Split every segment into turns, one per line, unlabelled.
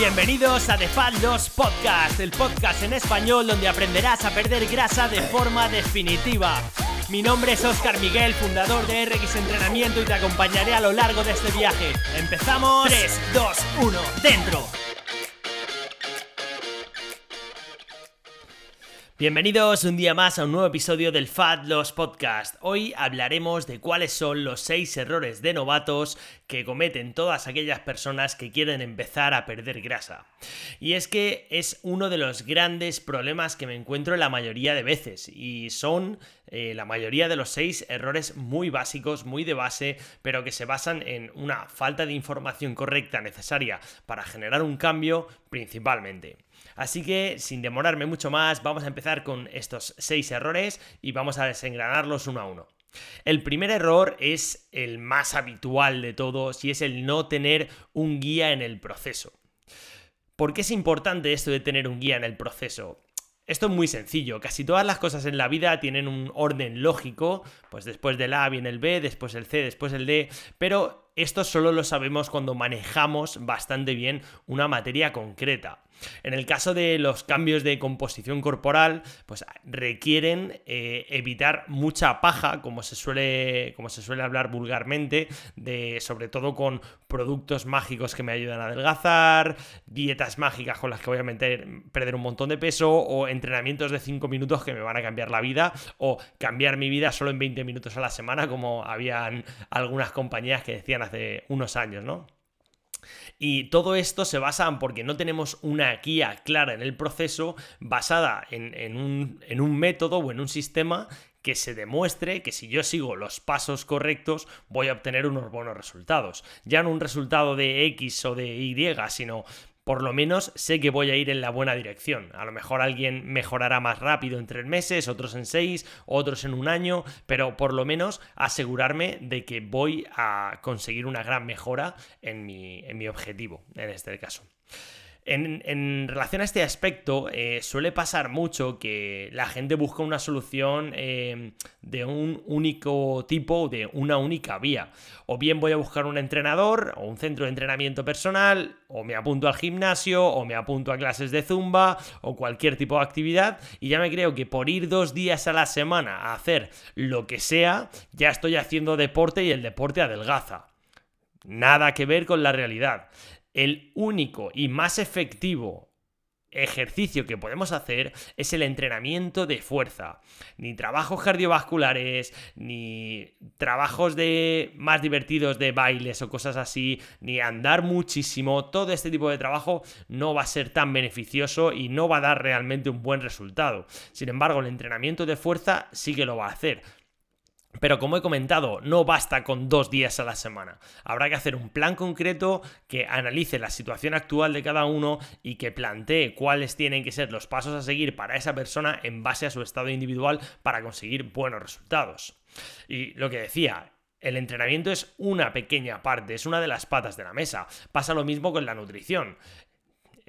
Bienvenidos a The Fat Loss Podcast, el podcast en español donde aprenderás a perder grasa de forma definitiva. Mi nombre es Oscar Miguel, fundador de RX Entrenamiento y te acompañaré a lo largo de este viaje. ¡Empezamos! 3, 2, 1, dentro. Bienvenidos un día más a un nuevo episodio del Fat Loss Podcast. Hoy hablaremos de cuáles son los 6 errores de novatos que cometen todas aquellas personas que quieren empezar a perder grasa. Y es que es uno de los grandes problemas que me encuentro la mayoría de veces y son eh, la mayoría de los 6 errores muy básicos, muy de base, pero que se basan en una falta de información correcta necesaria para generar un cambio principalmente. Así que, sin demorarme mucho más, vamos a empezar con estos seis errores y vamos a desengranarlos uno a uno. El primer error es el más habitual de todos y es el no tener un guía en el proceso. ¿Por qué es importante esto de tener un guía en el proceso? Esto es muy sencillo, casi todas las cosas en la vida tienen un orden lógico, pues después del A viene el B, después el C, después el D, pero esto solo lo sabemos cuando manejamos bastante bien una materia concreta. En el caso de los cambios de composición corporal, pues requieren eh, evitar mucha paja, como se, suele, como se suele hablar vulgarmente, de, sobre todo con productos mágicos que me ayudan a adelgazar, dietas mágicas con las que voy a meter, perder un montón de peso, o entrenamientos de 5 minutos que me van a cambiar la vida, o cambiar mi vida solo en 20 minutos a la semana, como habían algunas compañías que decían hace unos años, ¿no? Y todo esto se basa en porque no tenemos una guía clara en el proceso basada en, un, en un método o en un sistema que se demuestre que si yo sigo los pasos correctos voy a obtener unos buenos resultados. Ya no un resultado de X o de Y, sino por lo menos sé que voy a ir en la buena dirección. A lo mejor alguien mejorará más rápido en tres meses, otros en seis, otros en un año, pero por lo menos asegurarme de que voy a conseguir una gran mejora en mi, en mi objetivo, en este caso. En, relación a este aspecto, eh, suele pasar mucho que la gente busca una solución eh, de un único tipo, de una única vía. O bien voy a buscar un entrenador o un centro de entrenamiento personal, o me apunto al gimnasio, o me apunto a clases de zumba, o cualquier tipo de actividad, y ya me creo que por ir dos días a la semana a hacer lo que sea, ya estoy haciendo deporte y el deporte adelgaza. Nada que ver con la realidad el único y más efectivo ejercicio que podemos hacer es el entrenamiento de fuerza. Ni trabajos cardiovasculares, ni trabajos de más divertidos de bailes o cosas así, ni andar muchísimo. Todo este tipo de trabajo no va a ser tan beneficioso y no va a dar realmente un buen resultado. Sin embargo, el entrenamiento de fuerza sí que lo va a hacer. Pero como he comentado, no basta con dos días a la semana. Habrá que hacer un plan concreto que analice la situación actual de cada uno y que plantee cuáles tienen que ser los pasos a seguir para esa persona en base a su estado individual para conseguir buenos resultados. Y lo que decía, el entrenamiento es una pequeña parte, es una de las patas de la mesa. Pasa lo mismo con la nutrición.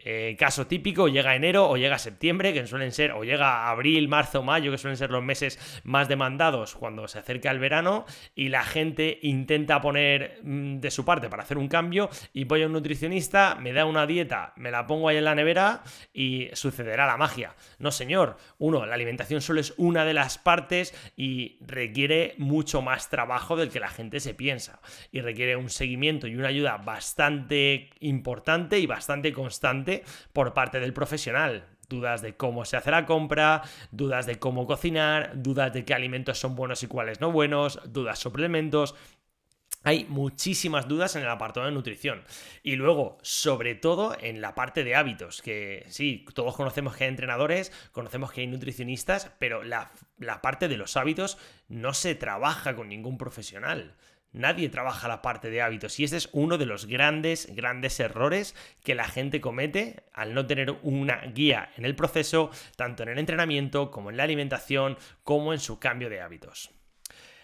Eh, caso típico, llega enero o llega septiembre, que suelen ser, o llega abril, marzo, mayo, que suelen ser los meses más demandados cuando se acerca el verano, y la gente intenta poner mm, de su parte para hacer un cambio, y voy a un nutricionista, me da una dieta, me la pongo ahí en la nevera y sucederá la magia. No, señor. Uno, la alimentación solo es una de las partes y requiere mucho más trabajo del que la gente se piensa. Y requiere un seguimiento y una ayuda bastante importante y bastante constante por parte del profesional. Dudas de cómo se hace la compra, dudas de cómo cocinar, dudas de qué alimentos son buenos y cuáles no buenos, dudas sobre elementos, hay muchísimas dudas en el apartado de nutrición. Y luego, sobre todo en la parte de hábitos, que sí, todos conocemos que hay entrenadores, conocemos que hay nutricionistas, pero la, la parte de los hábitos no se trabaja con ningún profesional. Nadie trabaja la parte de hábitos y este es uno de los grandes, grandes errores que la gente comete al no tener una guía en el proceso, tanto en el entrenamiento como en la alimentación, como en su cambio de hábitos.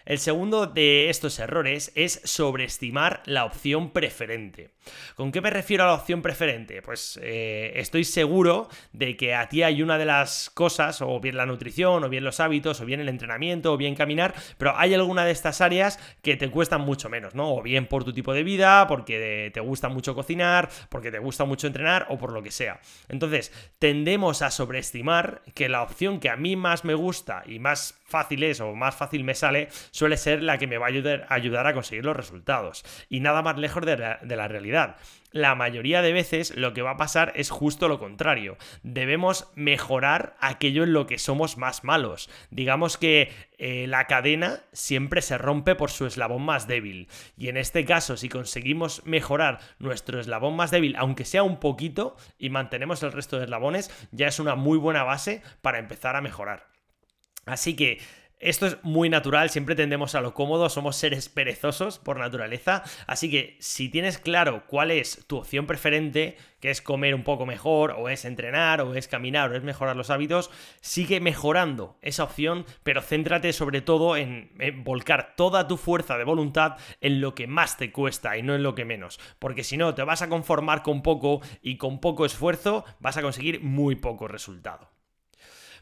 El segundo de estos errores es sobreestimar la opción preferente. ¿Con qué me refiero a la opción preferente? Pues eh, estoy seguro de que a ti hay una de las cosas, o bien la nutrición, o bien los hábitos, o bien el entrenamiento, o bien caminar, pero hay alguna de estas áreas que te cuestan mucho menos, ¿no? O bien por tu tipo de vida, porque te gusta mucho cocinar, porque te gusta mucho entrenar, o por lo que sea. Entonces, tendemos a sobreestimar que la opción que a mí más me gusta y más fácil es o más fácil me sale suele ser la que me va a ayudar, ayudar a conseguir los resultados. Y nada más lejos de la realidad la mayoría de veces lo que va a pasar es justo lo contrario. Debemos mejorar aquello en lo que somos más malos. Digamos que eh, la cadena siempre se rompe por su eslabón más débil. Y en este caso, si conseguimos mejorar nuestro eslabón más débil, aunque sea un poquito, y mantenemos el resto de eslabones, ya es una muy buena base para empezar a mejorar. Así que esto es muy natural, siempre tendemos a lo cómodo, somos seres perezosos por naturaleza, así que si tienes claro cuál es tu opción preferente, que es comer un poco mejor, o es entrenar, o es caminar, o es mejorar los hábitos, sigue mejorando esa opción, pero céntrate sobre todo en, volcar toda tu fuerza de voluntad en lo que más te cuesta y no en lo que menos, porque si no te vas a conformar con poco y con poco esfuerzo vas a conseguir muy poco resultado.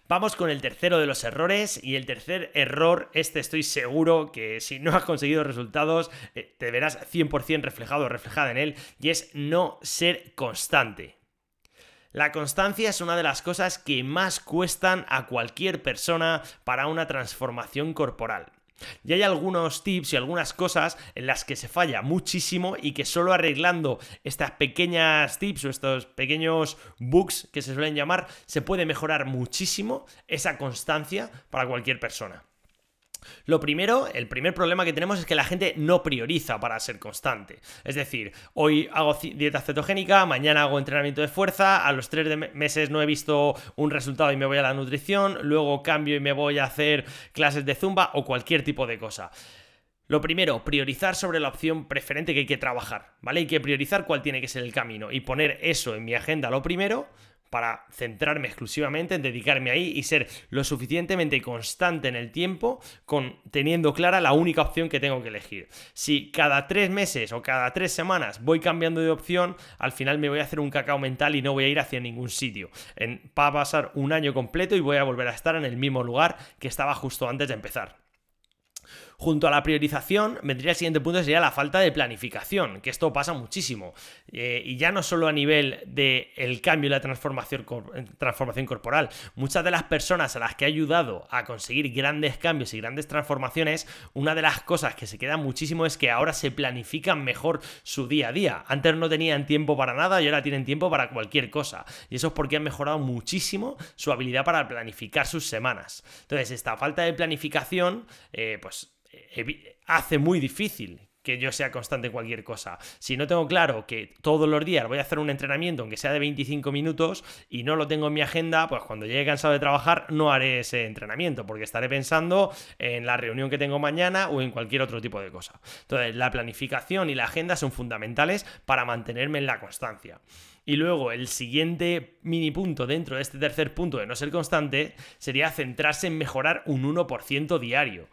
Vamos con el tercero de los errores y el tercer error, este estoy seguro que si no has conseguido resultados eh, te verás 100% reflejado o reflejada en él y es no ser constante. La constancia es una de las cosas que más cuestan a cualquier persona para una transformación corporal. Y hay algunos tips y algunas cosas en las que se falla muchísimo y que solo arreglando estas pequeñas tips o estos pequeños bugs que se suelen llamar, se puede mejorar muchísimo esa constancia para cualquier persona. Lo primero, el primer problema que tenemos es que la gente no prioriza para ser constante. Es decir, hoy hago dieta cetogénica, mañana hago entrenamiento de fuerza, a los tres meses no he visto un resultado y me voy a la nutrición, luego cambio y me voy a hacer clases de zumba o cualquier tipo de cosa. Lo primero, priorizar sobre la opción preferente que hay que trabajar, ¿vale? Hay que priorizar cuál tiene que ser el camino y poner eso en mi agenda lo primero para centrarme exclusivamente en dedicarme ahí y ser lo suficientemente constante en el tiempo con teniendo clara la única opción que tengo que elegir. Si cada tres meses o cada tres semanas voy cambiando de opción, al final me voy a hacer un cacao mental y no voy a ir hacia ningún sitio. va a pasar un año completo y voy a volver a estar en el mismo lugar que estaba justo antes de empezar. Junto a la priorización, vendría el siguiente punto, sería la falta de planificación, que esto pasa muchísimo. Eh, y ya no solo a nivel del el cambio y la transformación, transformación corporal. Muchas de las personas a las que ha ayudado a conseguir grandes cambios y grandes transformaciones, una de las cosas que se queda muchísimo es que ahora se planifican mejor su día a día. Antes no tenían tiempo para nada y ahora tienen tiempo para cualquier cosa. Y eso es porque han mejorado muchísimo su habilidad para planificar sus semanas. Entonces, esta falta de planificación, eh, pues hace muy difícil que yo sea constante en cualquier cosa. Si no tengo claro que todos los días voy a hacer un entrenamiento, aunque sea de 25 minutos, y no lo tengo en mi agenda, pues cuando llegue cansado de trabajar no haré ese entrenamiento, porque estaré pensando en la reunión que tengo mañana o en cualquier otro tipo de cosa. Entonces, la planificación y la agenda son fundamentales para mantenerme en la constancia. Y luego el siguiente mini punto dentro de este tercer punto de no ser constante sería centrarse en mejorar un 1% diario.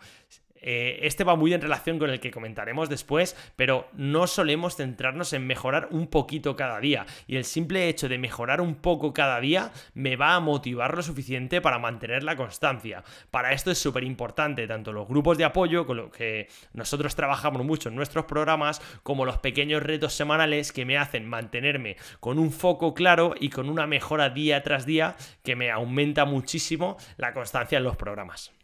Eh, este va muy en relación con el que comentaremos después, pero no solemos centrarnos en mejorar un poquito cada día. Y el simple hecho de mejorar un poco cada día me va a motivar lo suficiente para mantener la constancia. Para esto es súper importante tanto los grupos de apoyo, con lo que nosotros trabajamos mucho en nuestros programas, como los pequeños retos semanales que me hacen mantenerme con un foco claro y con una mejora día tras día que me aumenta muchísimo la constancia en los programas.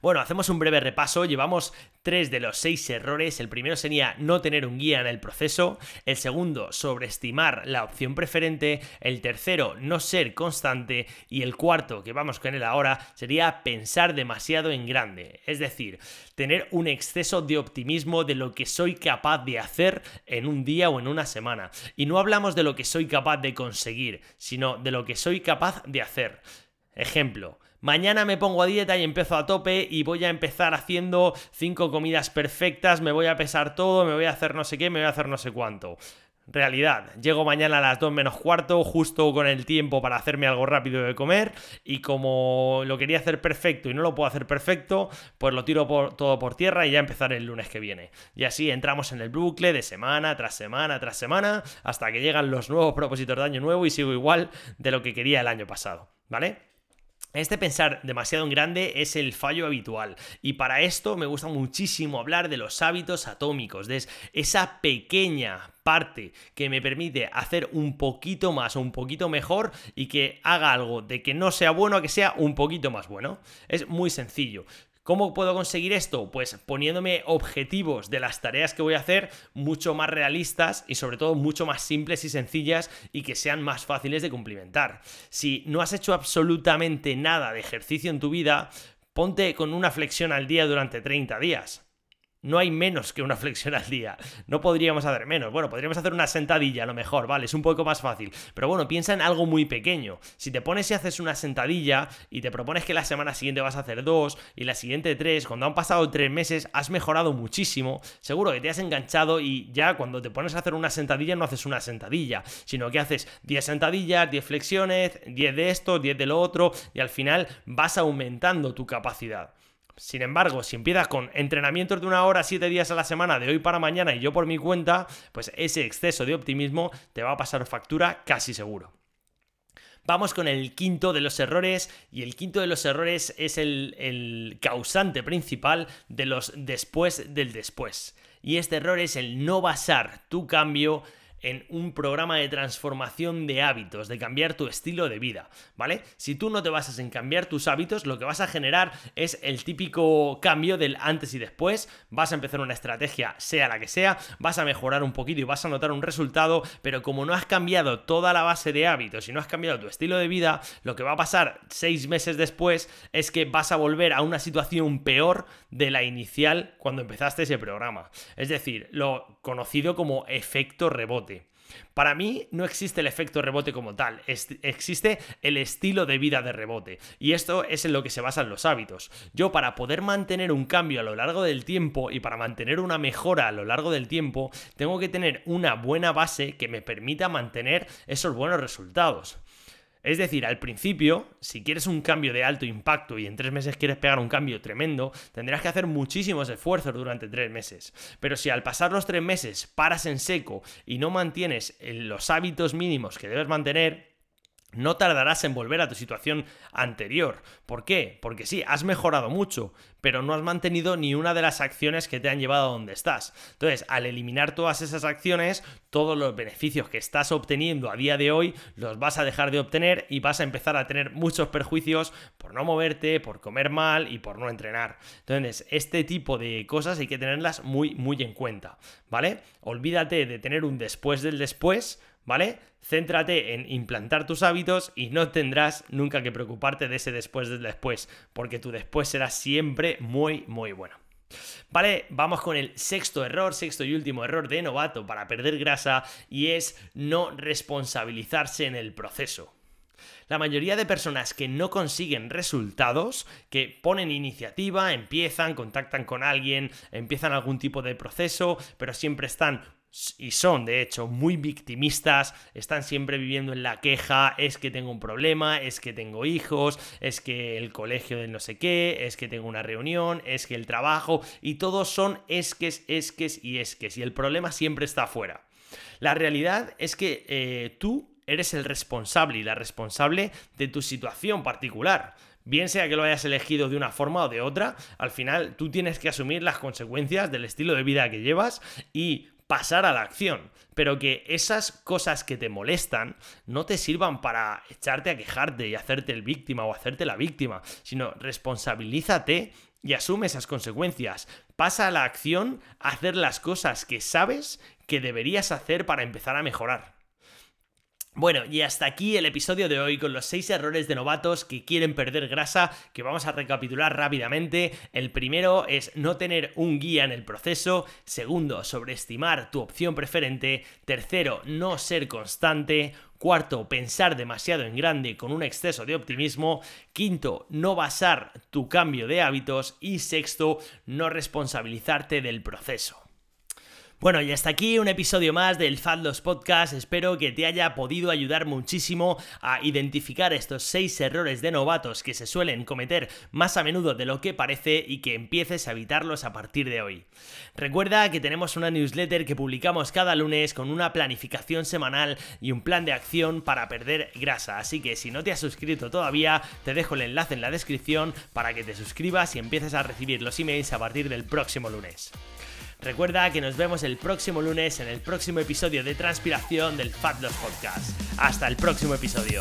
Bueno, hacemos un breve repaso. Llevamos tres de los seis errores. El primero sería no tener un guía en el proceso. El segundo, sobreestimar la opción preferente. El tercero, no ser constante. Y el cuarto, que vamos con él ahora, sería pensar demasiado en grande. Es decir, tener un exceso de optimismo de lo que soy capaz de hacer en un día o en una semana. Y no hablamos de lo que soy capaz de conseguir, sino de lo que soy capaz de hacer. Ejemplo, Mañana me pongo a dieta y empiezo a tope y voy a empezar haciendo cinco comidas perfectas, me voy a pesar todo, me voy a hacer no sé qué, me voy a hacer no sé cuánto. Realidad, llego mañana a las 2 menos cuarto, justo con el tiempo para hacerme algo rápido de comer, y como lo quería hacer perfecto y no lo puedo hacer perfecto, pues lo tiro todo por tierra y ya empezaré el lunes que viene. Y así entramos en el bucle de semana tras semana tras semana, hasta que llegan los nuevos propósitos de año nuevo y sigo igual de lo que quería el año pasado, ¿vale? Este pensar demasiado en grande es el fallo habitual y para esto me gusta muchísimo hablar de los hábitos atómicos, de esa pequeña parte que me permite hacer un poquito más o un poquito mejor y que haga algo de que no sea bueno a que sea un poquito más bueno. Es muy sencillo. ¿Cómo puedo conseguir esto? Pues poniéndome objetivos de las tareas que voy a hacer mucho más realistas y sobre todo mucho más simples y sencillas y que sean más fáciles de cumplimentar. Si no has hecho absolutamente nada de ejercicio en tu vida, ponte con una flexión al día durante 30 días. No hay menos que una flexión al día. No podríamos hacer menos. Bueno, podríamos hacer una sentadilla a lo mejor, vale, es un poco más fácil. Pero bueno, piensa en algo muy pequeño. Si te pones y haces una sentadilla y te propones que la semana siguiente vas a hacer dos y la siguiente tres, cuando han pasado tres meses has mejorado muchísimo. Seguro que te has enganchado y ya cuando te pones a hacer una sentadilla no haces una sentadilla, sino que haces 10 sentadillas, 10 flexiones, 10 de esto, 10 de lo otro y al final vas aumentando tu capacidad. Sin embargo, si empiezas con entrenamientos de una hora, siete días a la semana, de hoy para mañana y yo por mi cuenta, pues ese exceso de optimismo te va a pasar factura casi seguro. Vamos con el quinto de los errores y el quinto de los errores es el, el, causante principal de los después del después. Y este error es el no basar tu cambio en un programa de transformación de hábitos, de cambiar tu estilo de vida, ¿vale? Si tú no te basas en cambiar tus hábitos, lo que vas a generar es el típico cambio del antes y después, vas a empezar una estrategia, sea la que sea, vas a mejorar un poquito y vas a notar un resultado, pero como no has cambiado toda la base de hábitos y no has cambiado tu estilo de vida, lo que va a pasar seis meses después es que vas a volver a una situación peor de la inicial cuando empezaste ese programa. Es decir, lo conocido como efecto rebote. Para mí no existe el efecto rebote como tal, existe el estilo de vida de rebote. Y esto es en lo que se basan los hábitos. Yo para poder mantener un cambio a lo largo del tiempo y para mantener una mejora a lo largo del tiempo, tengo que tener una buena base que me permita mantener esos buenos resultados. Es decir, al principio, si quieres un cambio de alto impacto y en tres meses quieres pegar un cambio tremendo, tendrás que hacer muchísimos esfuerzos durante tres meses. Pero si al pasar los tres meses paras en seco y no mantienes los hábitos mínimos que debes mantener, no tardarás en volver a tu situación anterior. ¿Por qué? Porque sí, has mejorado mucho, pero no has mantenido ni una de las acciones que te han llevado a donde estás. Entonces, al eliminar todas esas acciones, todos los beneficios que estás obteniendo a día de hoy los vas a dejar de obtener y vas a empezar a tener muchos perjuicios por no moverte, por comer mal y por no entrenar. Entonces, este tipo de cosas hay que tenerlas muy, muy en cuenta, ¿vale? Olvídate de tener un después del después ¿vale? Céntrate en implantar tus hábitos y no tendrás nunca que preocuparte de ese después del después, porque tu después será siempre muy, muy bueno. Vale, vamos con el sexto error, sexto y último error de novato para perder grasa y es no responsabilizarse en el proceso. La mayoría de personas que no consiguen resultados, que ponen iniciativa, empiezan, contactan con alguien, empiezan algún tipo de proceso, pero siempre están y son de hecho muy victimistas, están siempre viviendo en la queja, es que tengo un problema, es que tengo hijos, es que el colegio de no sé qué, es que tengo una reunión, es que el trabajo, y todos son esques, esques y esques, y el problema siempre está afuera. La realidad es que eh, tú eres el responsable y la responsable de tu situación particular. Bien sea que lo hayas elegido de una forma o de otra, al final tú tienes que asumir las consecuencias del estilo de vida que llevas y pasar a la acción, pero que esas cosas que te molestan no te sirvan para echarte a quejarte y hacerte el víctima o hacerte la víctima, sino responsabilízate y asume esas consecuencias. Pasa a la acción a hacer las cosas que sabes que deberías hacer para empezar a mejorar. Bueno, y hasta aquí el episodio de hoy con los 6 errores de novatos que quieren perder grasa, que vamos a recapitular rápidamente. El primero es no tener un guía en el proceso. Segundo, sobreestimar tu opción preferente. Tercero, no ser constante. Cuarto, pensar demasiado en grande con un exceso de optimismo. Quinto, no basar tu cambio de hábitos. Y sexto, no responsabilizarte del proceso. Bueno, y hasta aquí un episodio más del Fat Podcast. Espero que te haya podido ayudar muchísimo a identificar estos seis errores de novatos que se suelen cometer más a menudo de lo que parece y que empieces a evitarlos a partir de hoy. Recuerda que tenemos una newsletter que publicamos cada lunes con una planificación semanal y un plan de acción para perder grasa. Así que si no te has suscrito todavía, te dejo el enlace en la descripción para que te suscribas y empieces a recibir los emails a partir del próximo lunes. Recuerda que nos vemos el próximo lunes en el próximo episodio de Transpiración del Fat Loss Podcast. Hasta el próximo episodio.